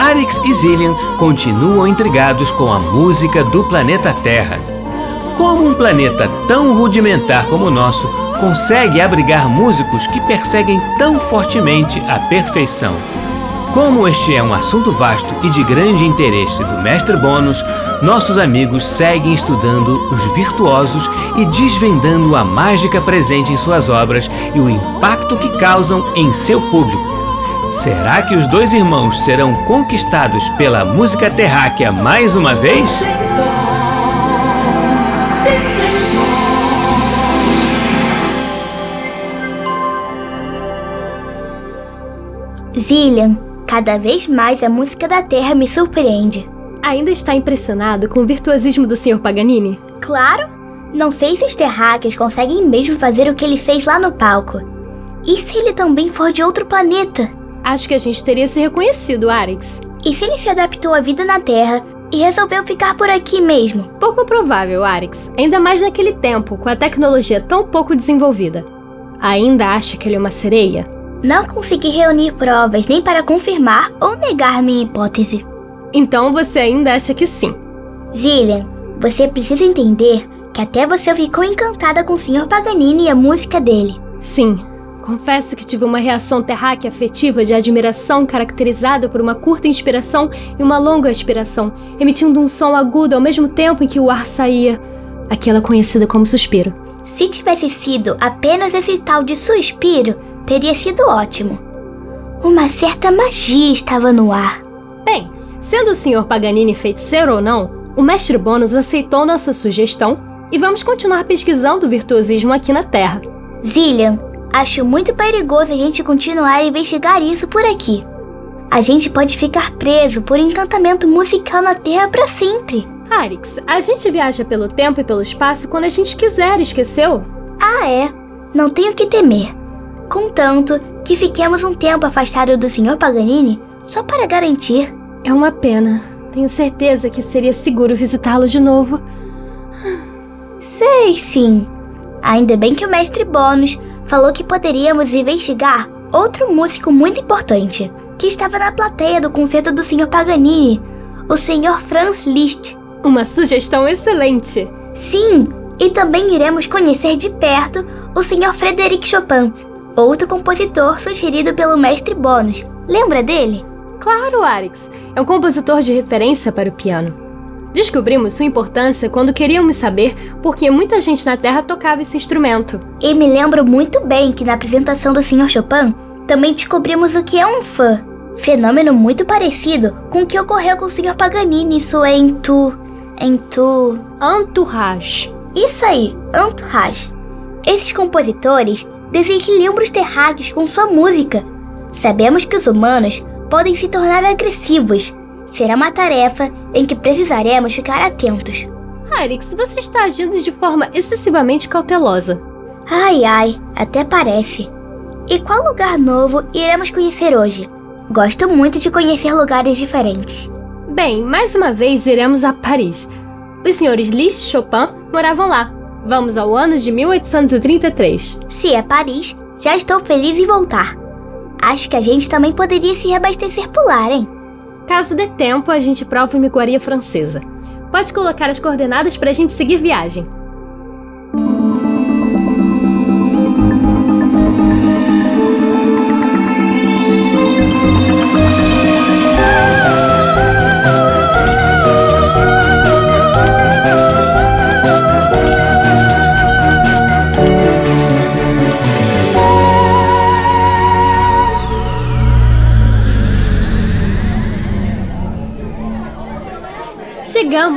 Arix e Zillian continuam intrigados com a música do planeta Terra. Como um planeta tão rudimentar como o nosso consegue abrigar músicos que perseguem tão fortemente a perfeição? Como este é um assunto vasto e de grande interesse do mestre Bônus, nossos amigos seguem estudando os virtuosos e desvendando a mágica presente em suas obras e o impacto que causam em seu público. Será que os dois irmãos serão conquistados pela música terráquea mais uma vez? Zillian, cada vez mais a música da Terra me surpreende. Ainda está impressionado com o virtuosismo do Sr. Paganini? Claro! Não sei se os terráqueos conseguem mesmo fazer o que ele fez lá no palco. E se ele também for de outro planeta? Acho que a gente teria se reconhecido, Arix. E se ele se adaptou à vida na Terra e resolveu ficar por aqui mesmo? Pouco provável, Arix. Ainda mais naquele tempo, com a tecnologia tão pouco desenvolvida. Ainda acha que ele é uma sereia? Não consegui reunir provas nem para confirmar ou negar minha hipótese. Então você ainda acha que sim. Zillian, você precisa entender que até você ficou encantada com o Sr. Paganini e a música dele. Sim. Confesso que tive uma reação terráquea afetiva de admiração caracterizada por uma curta inspiração e uma longa expiração, emitindo um som agudo ao mesmo tempo em que o ar saía, aquela conhecida como suspiro. Se tivesse sido apenas esse tal de suspiro, teria sido ótimo. Uma certa magia estava no ar. Bem, sendo o Sr. Paganini feiticeiro ou não, o mestre Bônus aceitou nossa sugestão e vamos continuar pesquisando o virtuosismo aqui na Terra. Zillian, acho muito perigoso a gente continuar a investigar isso por aqui. A gente pode ficar preso por encantamento musical na Terra para sempre. Arix, a gente viaja pelo tempo e pelo espaço quando a gente quiser, esqueceu? Ah, é. Não tenho que temer. Contanto que fiquemos um tempo afastados do Sr. Paganini só para garantir. É uma pena. Tenho certeza que seria seguro visitá-lo de novo. Sei sim. Ainda bem que o mestre Bônus falou que poderíamos investigar outro músico muito importante, que estava na plateia do concerto do Sr. Paganini, o Sr. Franz Liszt. Uma sugestão excelente. Sim, e também iremos conhecer de perto o Sr. Frederic Chopin, outro compositor sugerido pelo mestre Bônus. Lembra dele? Claro, Arix. É um compositor de referência para o piano. Descobrimos sua importância quando queríamos saber por que muita gente na Terra tocava esse instrumento. E me lembro muito bem que na apresentação do Sr. Chopin também descobrimos o que é um fã. Fenômeno muito parecido com o que ocorreu com o Sr. Paganini em sua entu... entu... Entourage. Isso aí, entourage. Esses compositores desequilibram os terráqueos com sua música. Sabemos que os humanos podem se tornar agressivos. Será uma tarefa em que precisaremos ficar atentos. Arix, você está agindo de forma excessivamente cautelosa. Ai ai, até parece. E qual lugar novo iremos conhecer hoje? Gosto muito de conhecer lugares diferentes. Bem, mais uma vez iremos a Paris. Os senhores Liszt e Chopin moravam lá. Vamos ao ano de 1833. Se é Paris, já estou feliz em voltar. Acho que a gente também poderia se reabastecer por lá, hein? Caso dê tempo, a gente prova uma iguaria francesa. Pode colocar as coordenadas pra gente seguir viagem.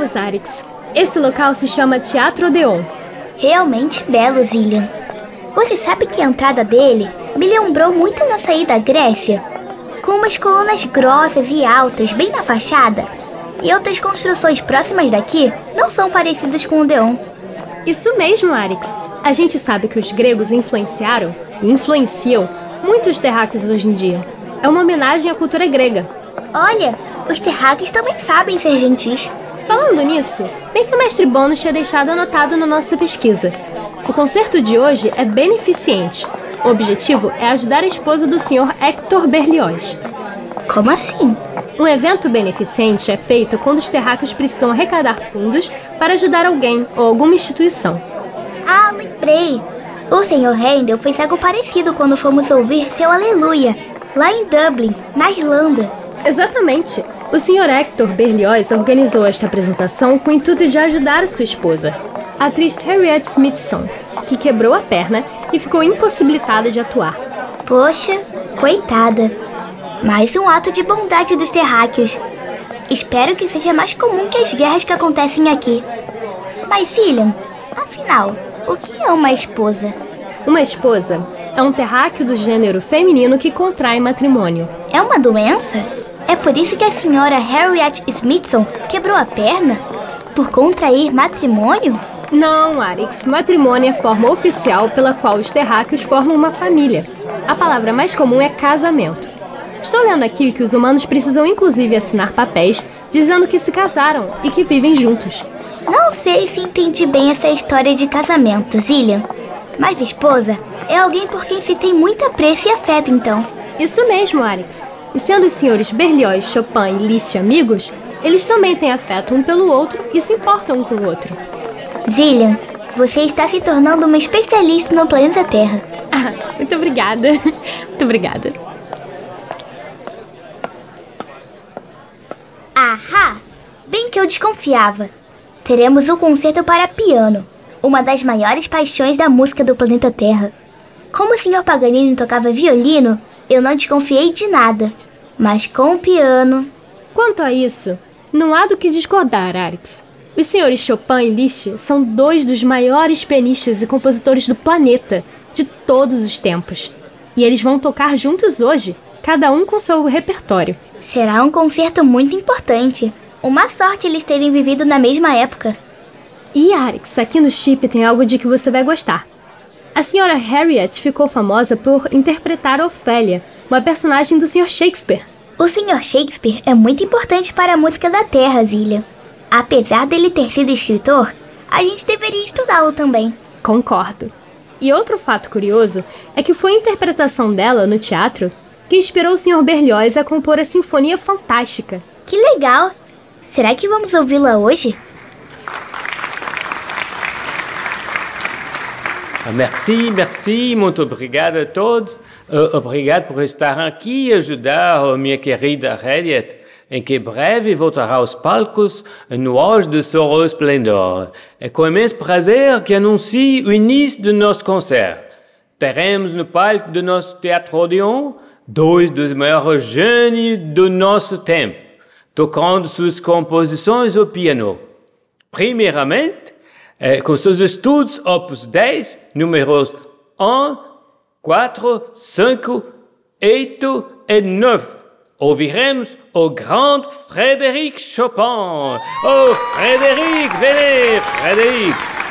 Chegamos, Arix. Esse local se chama Teatro Odeon. Realmente belo, Zillian. Você sabe que a entrada dele me lembrou muito a nossa ida à Grécia? Com umas colunas grossas e altas bem na fachada. E outras construções próximas daqui não são parecidas com o Odeon. Isso mesmo, Arix. A gente sabe que os gregos influenciaram e influenciam muitos terráqueos hoje em dia. É uma homenagem à cultura grega. Olha, os terráqueos também sabem ser gentis. Falando nisso, bem que o mestre Bônus tinha deixado anotado na nossa pesquisa. O concerto de hoje é beneficente. O objetivo é ajudar a esposa do Sr. Hector Berlioz. Como assim? Um evento beneficente é feito quando os terráqueos precisam arrecadar fundos para ajudar alguém ou alguma instituição. Ah, lembrei! O Sr. Handel fez algo parecido quando fomos ouvir seu Aleluia, lá em Dublin, na Irlanda. Exatamente. O Sr. Hector Berlioz organizou esta apresentação com o intuito de ajudar sua esposa, a atriz Harriet Smithson, que quebrou a perna e ficou impossibilitada de atuar. Poxa, coitada. Mais um ato de bondade dos terráqueos. Espero que seja mais comum que as guerras que acontecem aqui. Mas, Cillian, afinal, o que é uma esposa? Uma esposa é um terráqueo do gênero feminino que contrai matrimônio. É uma doença? É por isso que a senhora Harriet Smithson quebrou a perna? Por contrair matrimônio? Não, Arix. Matrimônio é a forma oficial pela qual os terráqueos formam uma família. A palavra mais comum é casamento. Estou lendo aqui que os humanos precisam inclusive assinar papéis dizendo que se casaram e que vivem juntos. Não sei se entendi bem essa história de casamento, Zillian. Mas esposa é alguém por quem se tem muito apreço e afeto, então. Isso mesmo, Arix. E sendo os senhores Berlioz, Chopin e Liszt amigos, eles também têm afeto um pelo outro e se importam um com o outro. Zillian, você está se tornando uma especialista no planeta Terra. Ah, muito obrigada. Muito obrigada. Ahá! Bem que eu desconfiava. Teremos um concerto para piano, uma das maiores paixões da música do planeta Terra. Como o Sr. Paganini tocava violino, eu não desconfiei de nada. Mas com o piano. Quanto a isso, não há do que discordar, Arix. Os senhores Chopin e Liszt são dois dos maiores pianistas e compositores do planeta, de todos os tempos. E eles vão tocar juntos hoje, cada um com seu repertório. Será um concerto muito importante. Uma sorte eles terem vivido na mesma época. E Arix, aqui no chip tem algo de que você vai gostar. A senhora Harriet ficou famosa por interpretar Ofélia, uma personagem do Sr. Shakespeare. O Sr. Shakespeare é muito importante para a música da Terra, Zilha. Apesar dele ter sido escritor, a gente deveria estudá-lo também. Concordo. E outro fato curioso é que foi a interpretação dela no teatro que inspirou o Sr. Berlioz a compor a Sinfonia Fantástica. Que legal! Será que vamos ouvi-la hoje? Merci, merci, muito obrigado a todos. Uh, obrigado por estar aqui e ajudar a minha querida Harriet, em que breve voltará aos palcos no auge de seu esplendor. É com imenso prazer que anuncio o início do nosso concerto. Teremos no palco do nosso Teatro Odeon dois dos maiores gênios do nosso tempo, tocando suas composições ao piano. Primeiramente, eh, seus estudos Opus 10, números 1, 4, 5, 8 e 9. Ouviremos o grande Frédéric Chopin. Oh, Frédéric, venez, Frédéric.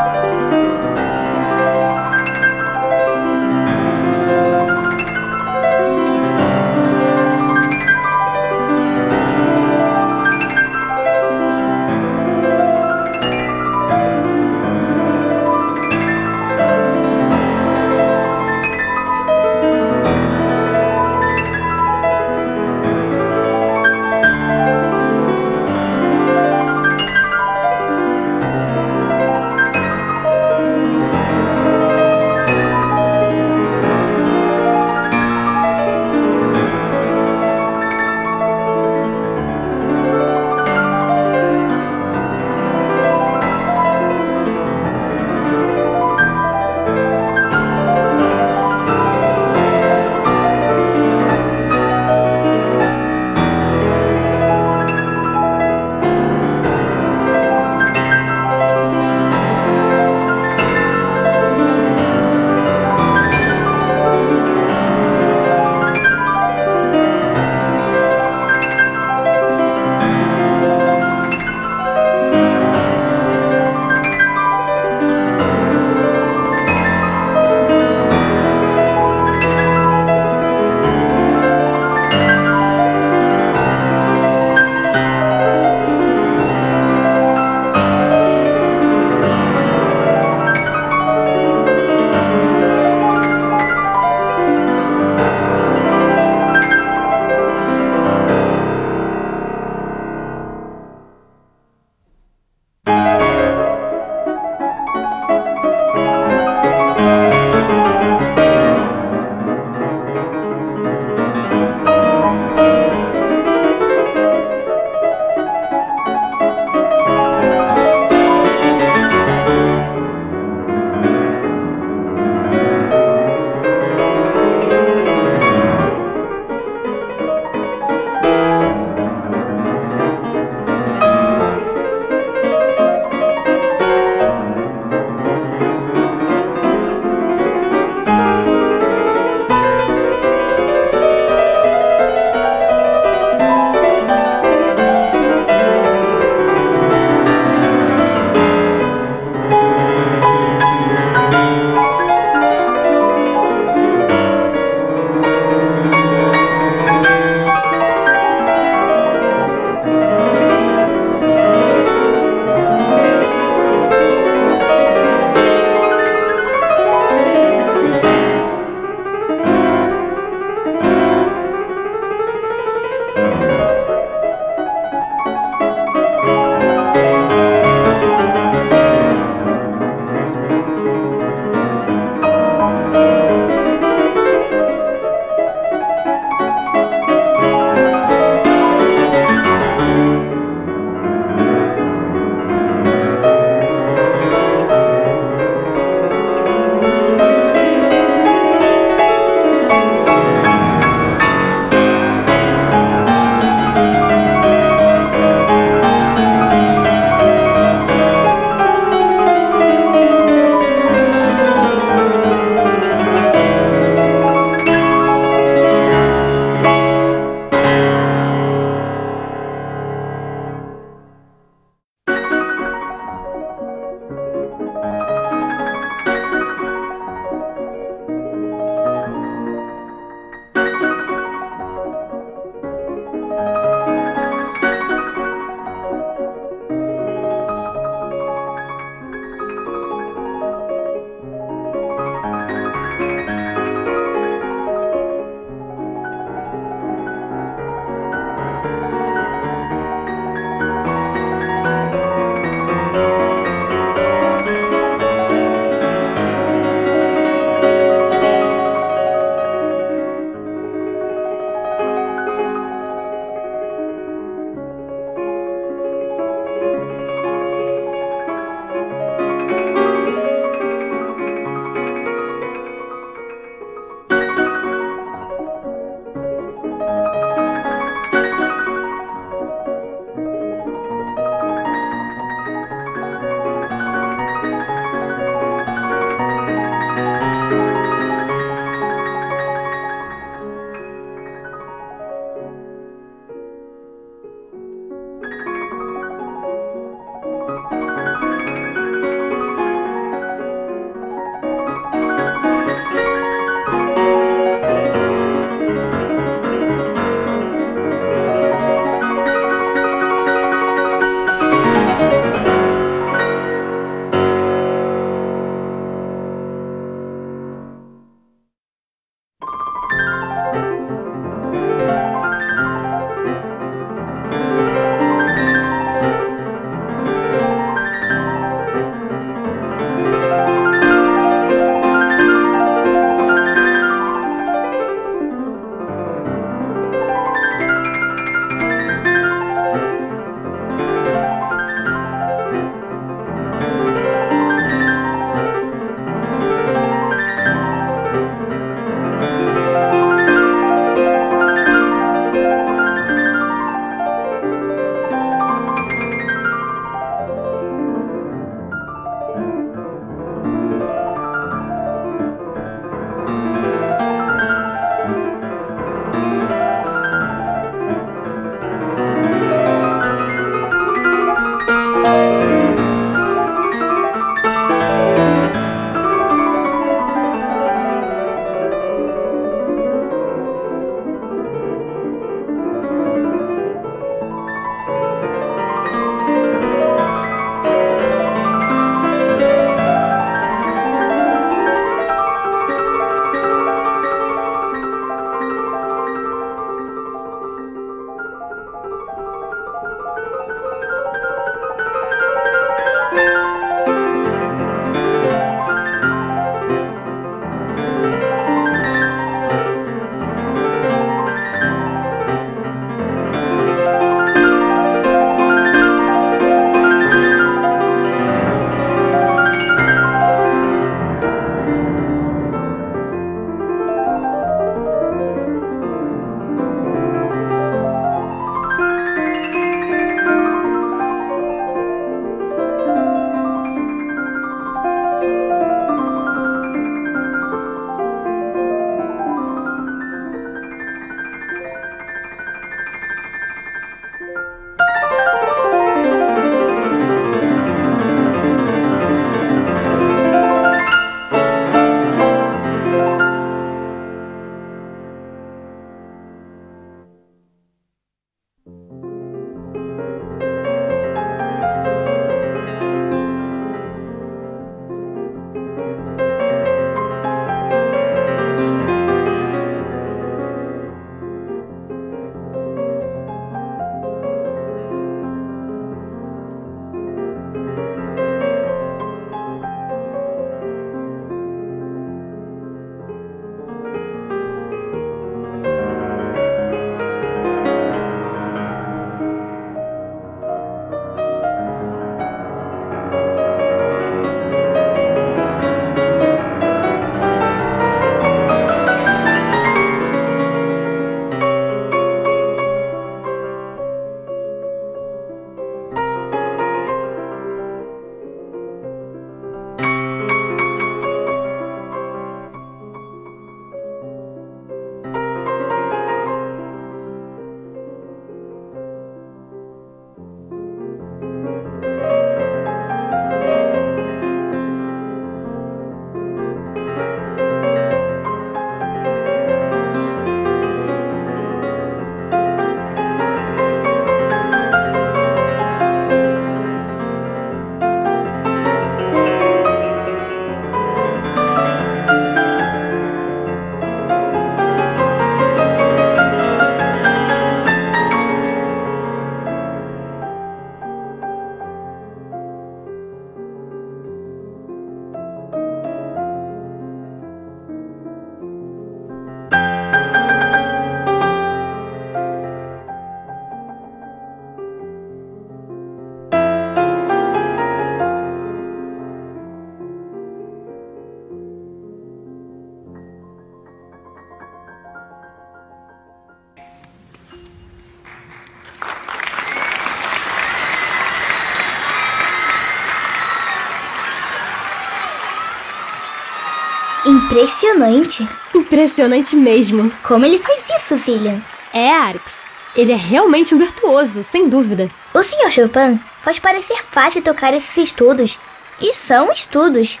Impressionante. Impressionante mesmo. Como ele faz isso, Zillian? É, Arix. Ele é realmente um virtuoso, sem dúvida. O Sr. Chopin faz parecer fácil tocar esses estudos. E são estudos.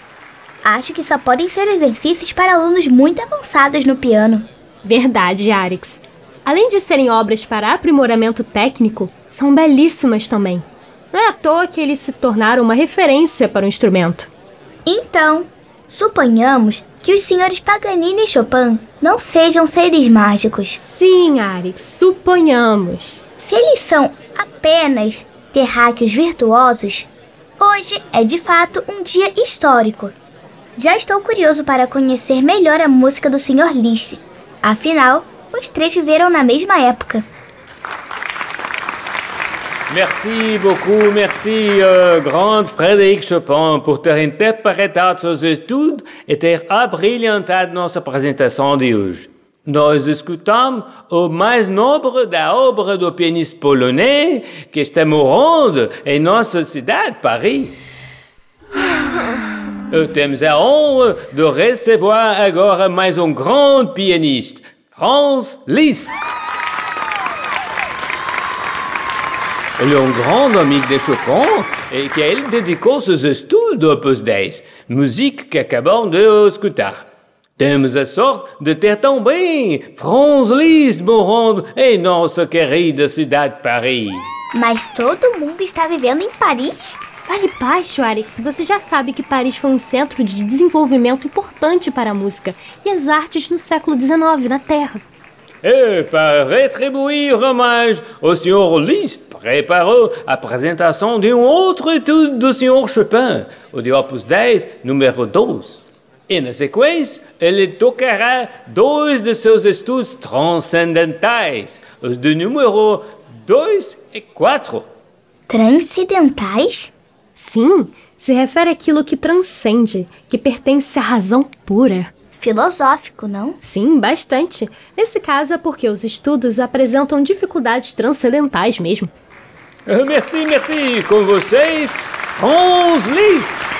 Acho que só podem ser exercícios para alunos muito avançados no piano. Verdade, Arix. Além de serem obras para aprimoramento técnico, são belíssimas também. Não é à toa que eles se tornaram uma referência para o instrumento. Então, suponhamos que os senhores Paganini e Chopin não sejam seres mágicos. Sim, Arix, suponhamos. Se eles são apenas terráqueos virtuosos, hoje é de fato um dia histórico. Já estou curioso para conhecer melhor a música do Sr. Liszt. Afinal, os três viveram na mesma época. Merci beaucoup, merci, euh, grand Frédéric Chopin, por ter interpretado seus estudos e ter abrilhantado nossa apresentação de hoje. Nós escutamos o mais nobre da obra do pianista polonês que está morando em nossa cidade, Paris. Temos a honra de receber agora mais um grande pianista, Franz Liszt. Ele é um grande amigo de Chopin e que ele dedicou seus estudos do Opus 10, música que acabamos de escutar. Temos a sorte de ter também Franz Liszt morando em nossa querida cidade de Paris. Mas todo mundo está vivendo em Paris? Fale baixo, Arix. Você já sabe que Paris foi um centro de desenvolvimento importante para a música e as artes no século XIX na Terra. E para retribuir hommage, o Sr. Liszt preparou a apresentação de um outro etude do Sr. Chopin, o de Opus 10, número 12. E na sequência, ele tocará dois de seus estudos transcendentais, os de número 2 e 4. Transcendentais? Sim, se refere àquilo que transcende, que pertence à razão pura. Filosófico, não? Sim, bastante. Nesse caso é porque os estudos apresentam dificuldades transcendentais mesmo. Merci, merci. Com vocês, Franz Liszt.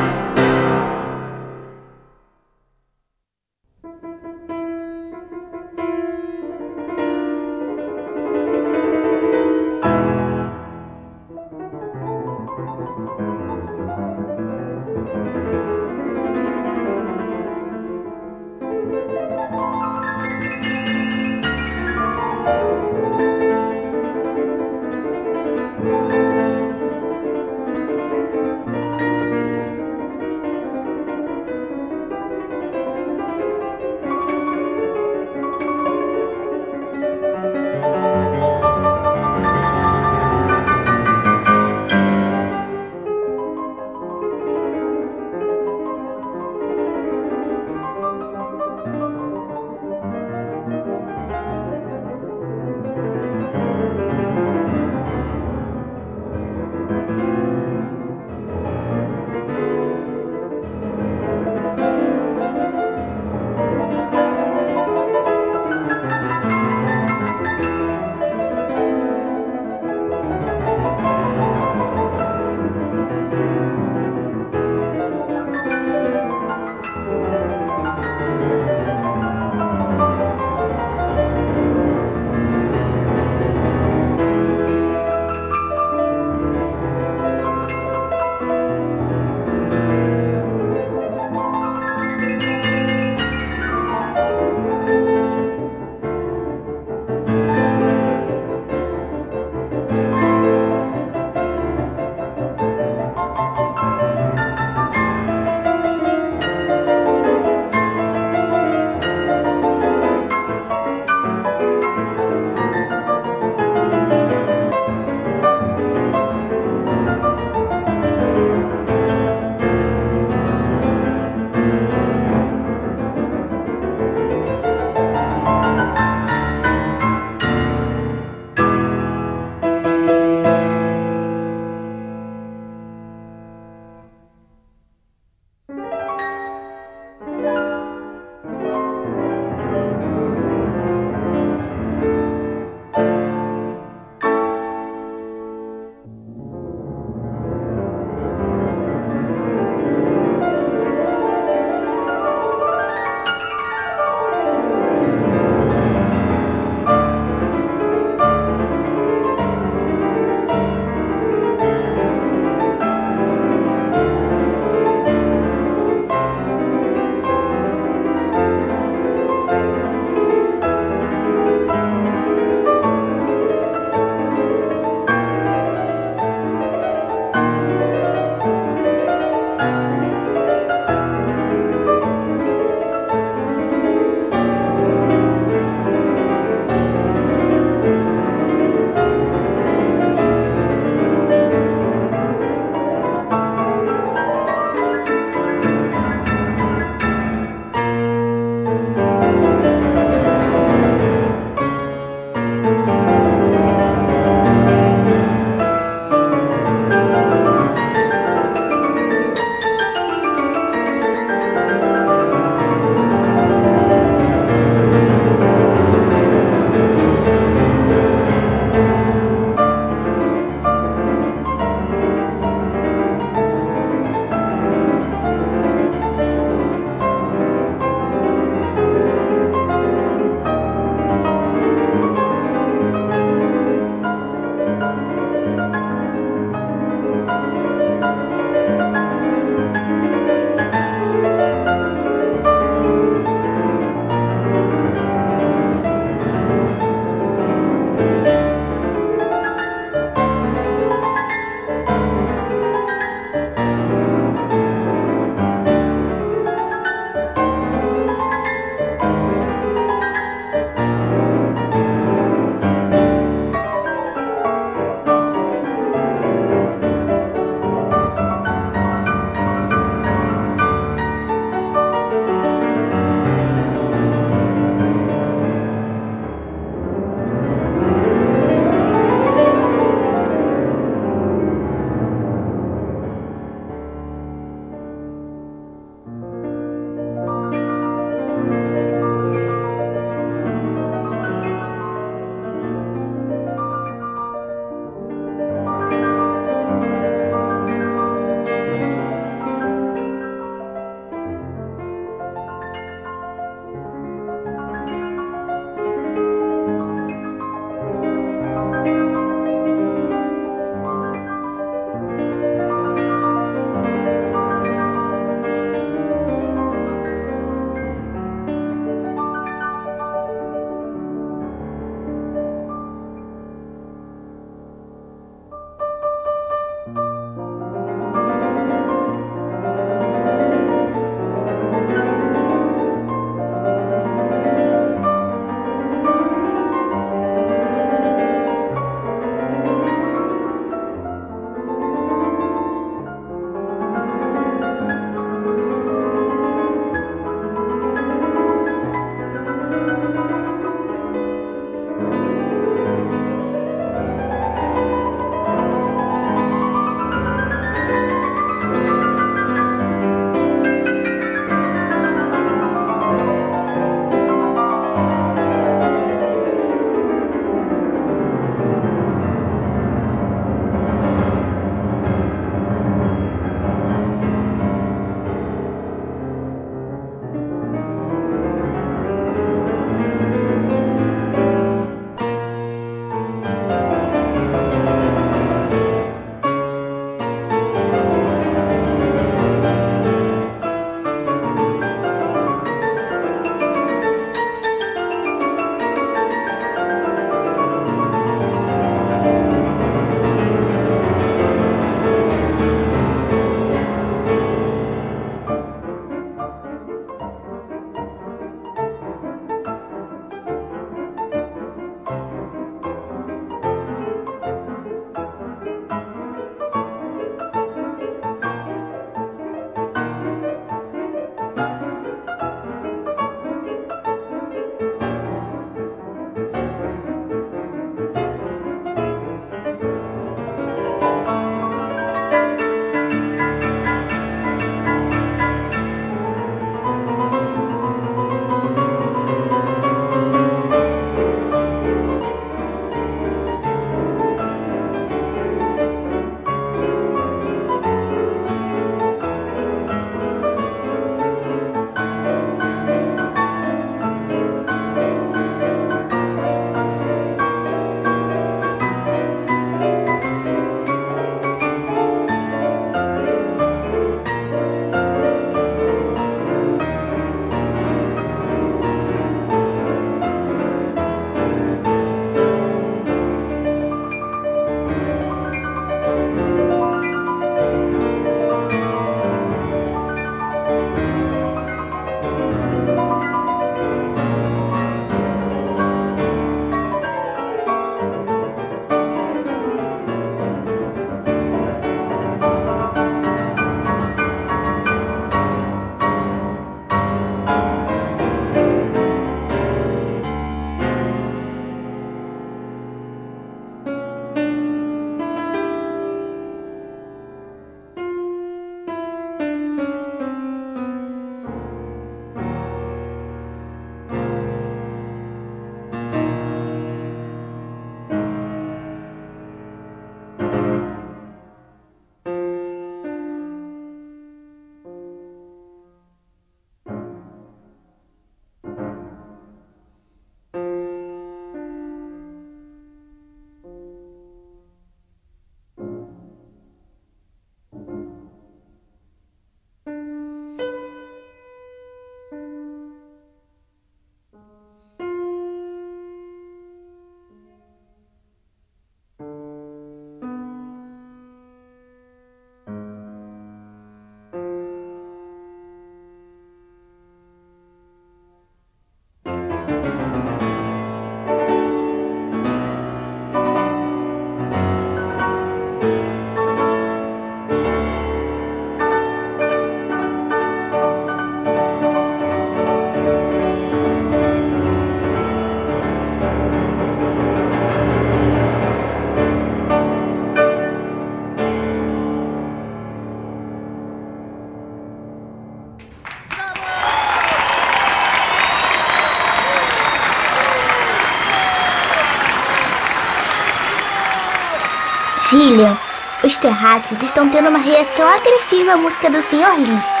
Terráqueos estão tendo uma reação agressiva à música do Sr. Lish.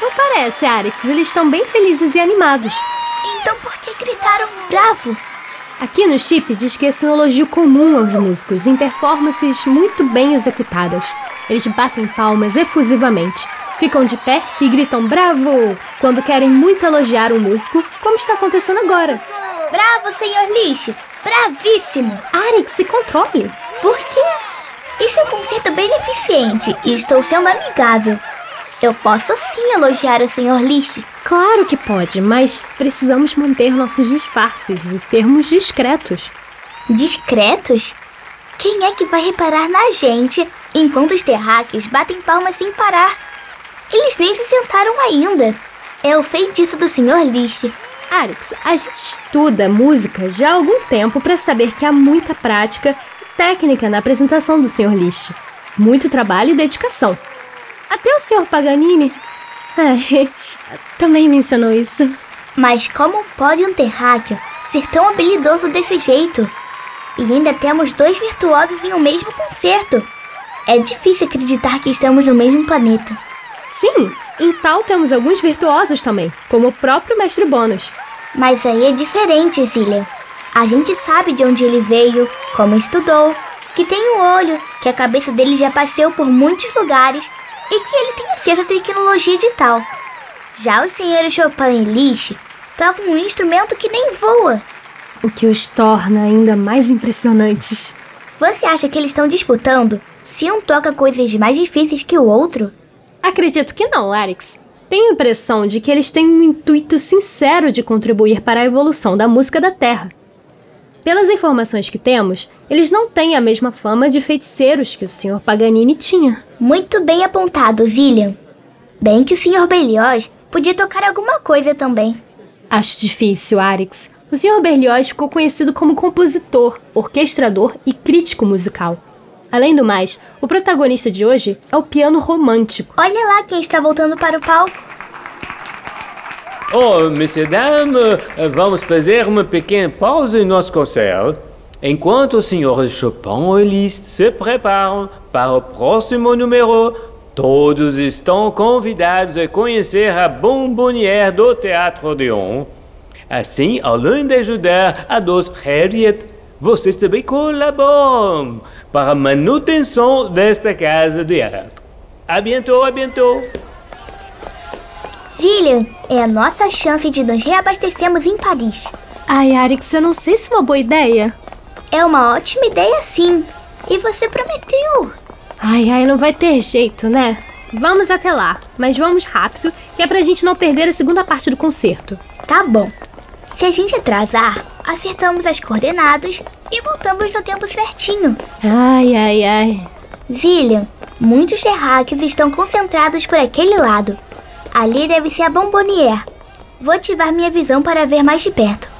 Não parece, Arix. Eles estão bem felizes e animados. Então por que gritaram bravo? Aqui no chip diz que esse é um elogio comum aos músicos em performances muito bem executadas. Eles batem palmas efusivamente, ficam de pé e gritam bravo quando querem muito elogiar um músico, como está acontecendo agora. Bravo, Sr. Lish! Bravíssimo! Arix, se controle! Por quê? Isso é um concerto beneficente e estou sendo amigável. Eu posso sim elogiar o Sr. Lish. Claro que pode, mas precisamos manter nossos disfarces e sermos discretos. Discretos? Quem é que vai reparar na gente enquanto os terráqueos batem palmas sem parar? Eles nem se sentaram ainda. É o feitiço do Sr. Lish. Arix, a gente estuda música já há algum tempo para saber que há muita prática técnica na apresentação do Sr. Lish. Muito trabalho e dedicação. Até o Sr. Paganini é, também mencionou isso. Mas como pode um terráqueo ser tão habilidoso desse jeito? E ainda temos dois virtuosos em um mesmo concerto. É difícil acreditar que estamos no mesmo planeta. Sim, em tal temos alguns virtuosos também, como o próprio Mestre Bônus. Mas aí é diferente, Zillian. A gente sabe de onde ele veio, como estudou, que tem um olho, que a cabeça dele já passeou por muitos lugares e que ele tem acesso à tecnologia digital. Já os senhores Chopin e Liszt tocam um instrumento que nem voa. O que os torna ainda mais impressionantes. Você acha que eles estão disputando se um toca coisas mais difíceis que o outro? Acredito que não, Alex. Tenho a impressão de que eles têm um intuito sincero de contribuir para a evolução da música da Terra. Pelas informações que temos, eles não têm a mesma fama de feiticeiros que o Sr. Paganini tinha. Muito bem apontado, Zillian. Bem que o Sr. Berlioz podia tocar alguma coisa também. Acho difícil, Arix. O Sr. Berlioz ficou conhecido como compositor, orquestrador e crítico musical. Além do mais, o protagonista de hoje é o piano romântico. Olha lá quem está voltando para o palco. Oh, messieurs, dames, vamos fazer uma pequena pausa em nosso concerto. Enquanto os senhores Chopin e Liszt se preparam para o próximo número, todos estão convidados a conhecer a bombonière do Teatro Odeon. Assim, além de ajudar a dos prédios, vocês também colaboram para a manutenção desta casa de arte. A bientôt, a bientôt. Gillian, é a nossa chance de nos reabastecermos em Paris. Ai, Arix, eu não sei se é uma boa ideia. É uma ótima ideia, sim. E você prometeu. Ai, ai, não vai ter jeito, né? Vamos até lá, mas vamos rápido, que é pra gente não perder a segunda parte do concerto. Tá bom. Se a gente atrasar, acertamos as coordenadas e voltamos no tempo certinho. Ai, ai, ai. Zillian, muitos terráqueos estão concentrados por aquele lado. Ali deve ser a Bombonière. Vou ativar minha visão para ver mais de perto.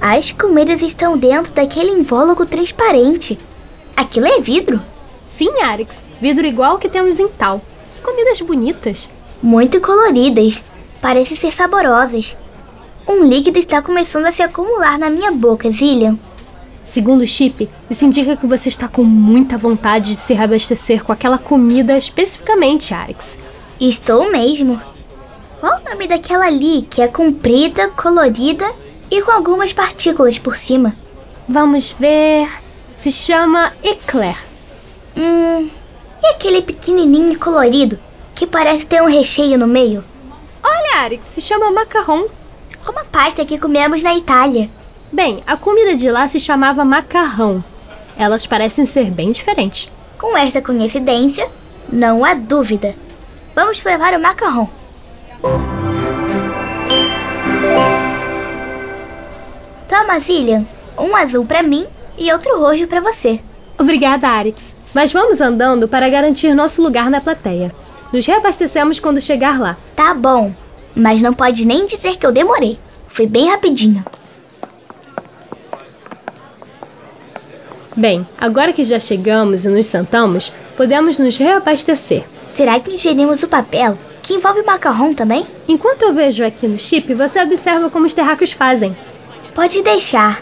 As comidas estão dentro daquele invólucro transparente. Aquilo é vidro? Sim, Arix. Vidro igual que temos em tal. Que comidas bonitas. Muito coloridas. Parecem ser saborosas. Um líquido está começando a se acumular na minha boca, Zillian. Segundo o chip, isso indica que você está com muita vontade de se reabastecer com aquela comida especificamente, Arix. Estou mesmo. Qual o nome daquela ali que é comprida, colorida e com algumas partículas por cima? Vamos ver. Se chama Eclair. Hum. E aquele pequenininho colorido que parece ter um recheio no meio? Olha, Arix, se chama macarrão. Como a pasta que comemos na Itália. Bem, a comida de lá se chamava macarrão. Elas parecem ser bem diferentes. Com essa coincidência, não há dúvida. Vamos provar o macarrão. Toma, Zillian. Um azul para mim e outro roxo para você. Obrigada, Arix. Mas vamos andando para garantir nosso lugar na plateia. Nos reabastecemos quando chegar lá. Tá bom, mas não pode nem dizer que eu demorei. Foi bem rapidinho. Bem, agora que já chegamos e nos sentamos, podemos nos reabastecer. Será que ingerimos o papel, que envolve macarrão também? Enquanto eu vejo aqui no chip, você observa como os terráqueos fazem. Pode deixar.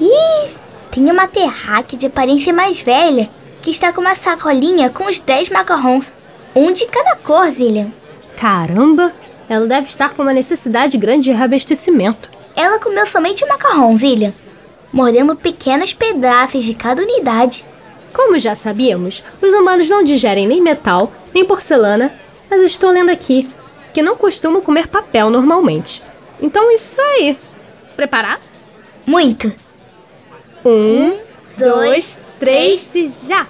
Ih, Tem uma terráquea de aparência mais velha que está com uma sacolinha com os 10 macarrons, um de cada cor, Zillian. Caramba! Ela deve estar com uma necessidade grande de reabastecimento. Ela comeu somente o macarrão, Zillian, mordendo pequenos pedaços de cada unidade. Como já sabíamos, os humanos não digerem nem metal, nem porcelana, mas estou lendo aqui que não costumam comer papel normalmente. Então isso aí. Preparar? Muito. Um, dois, três e já!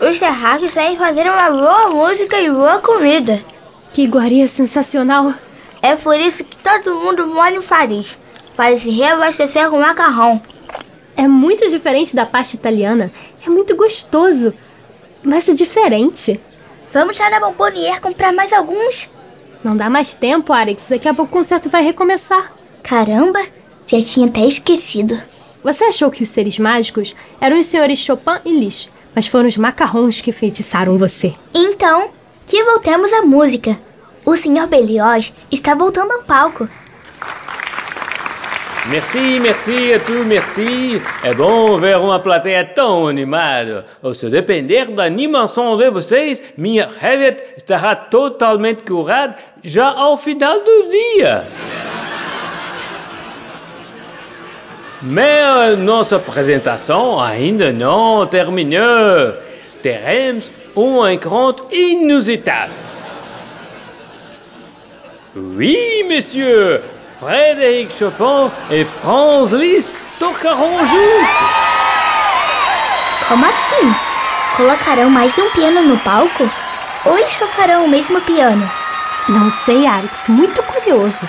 Os terráqueos devem fazer uma boa música e boa comida. Que iguaria sensacional! É por isso que todo mundo mora em Paris, para se reabastecer com macarrão. É muito diferente da pasta italiana. É muito gostoso, mas é diferente. Vamos lá na Bombonier comprar mais alguns? Não dá mais tempo, Alex. Daqui a pouco o concerto vai recomeçar. Caramba, já tinha até esquecido. Você achou que os seres mágicos eram os senhores Chopin e Liszt, mas foram os macarrons que feitiçaram você. Então, que voltemos à música. O Sr. Belioz está voltando ao palco. Merci, merci a tu, merci. É bom ver uma plateia tão animada. Ou se depender da animação de vocês, minha Harriet estará totalmente curada já ao final do dia. Mas nossa apresentação ainda não terminou. Teremos um encontro inusitado. Oui, monsieur, Frédéric Chopin e Franz Liszt tocarão juntos. Como assim? Colocarão mais um piano no palco? Ou eles tocarão o mesmo piano? Não sei, Alex. Muito curioso.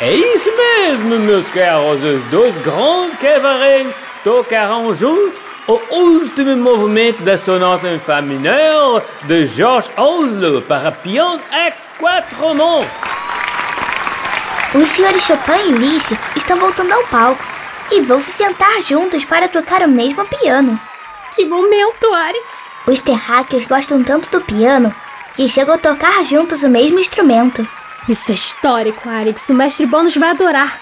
É isso mesmo, meus caros. Os dois grandes cavaleiro tocarão juntos o último movimento da sonata em Fá mineur de George Oslo para piano a quatro mãos. Os senhores Chopin e Liszt estão voltando ao palco e vão se sentar juntos para tocar o mesmo piano. Que momento, Alex! Os terráqueos gostam tanto do piano que chegam a tocar juntos o mesmo instrumento. Isso é histórico, Alex. O mestre Bônus vai adorar.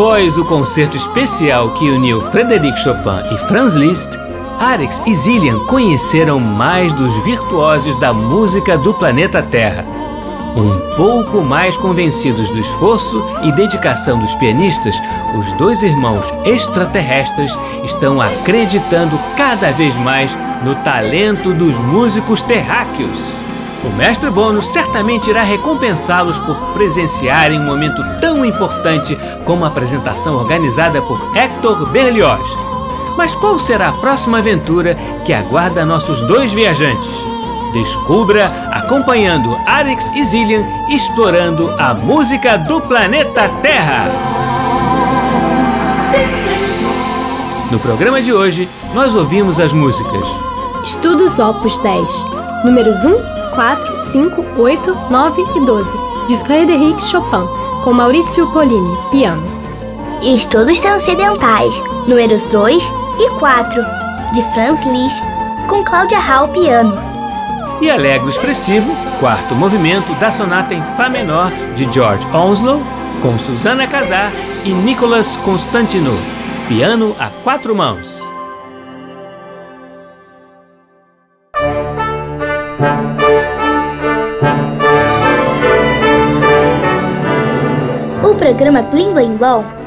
Após o concerto especial que uniu Frédéric Chopin e Franz Liszt, Arix e Zillian conheceram mais dos virtuosos da música do planeta Terra. Um pouco mais convencidos do esforço e dedicação dos pianistas, os dois irmãos extraterrestres estão acreditando cada vez mais no talento dos músicos terráqueos. O mestre Bônus certamente irá recompensá-los por presenciarem um momento tão importante como a apresentação organizada por Hector Berlioz. Mas qual será a próxima aventura que aguarda nossos dois viajantes? Descubra acompanhando Arix e Zillian explorando a música do planeta Terra. No programa de hoje, nós ouvimos as músicas Estudos Opus 10, números 1, 4, 5, 8, 9 e 12, de Frédéric Chopin, com Maurizio Pollini, piano. Estudos Transcendentais, números 2 e 4, de Franz Liszt, com Cláudia Hall, piano. e Alegro Expressivo, quarto movimento da sonata em Fá menor de George Onslow, com Susana Casar e Nicolas Constantino, piano a quatro mãos. Programa Blim Blim Blom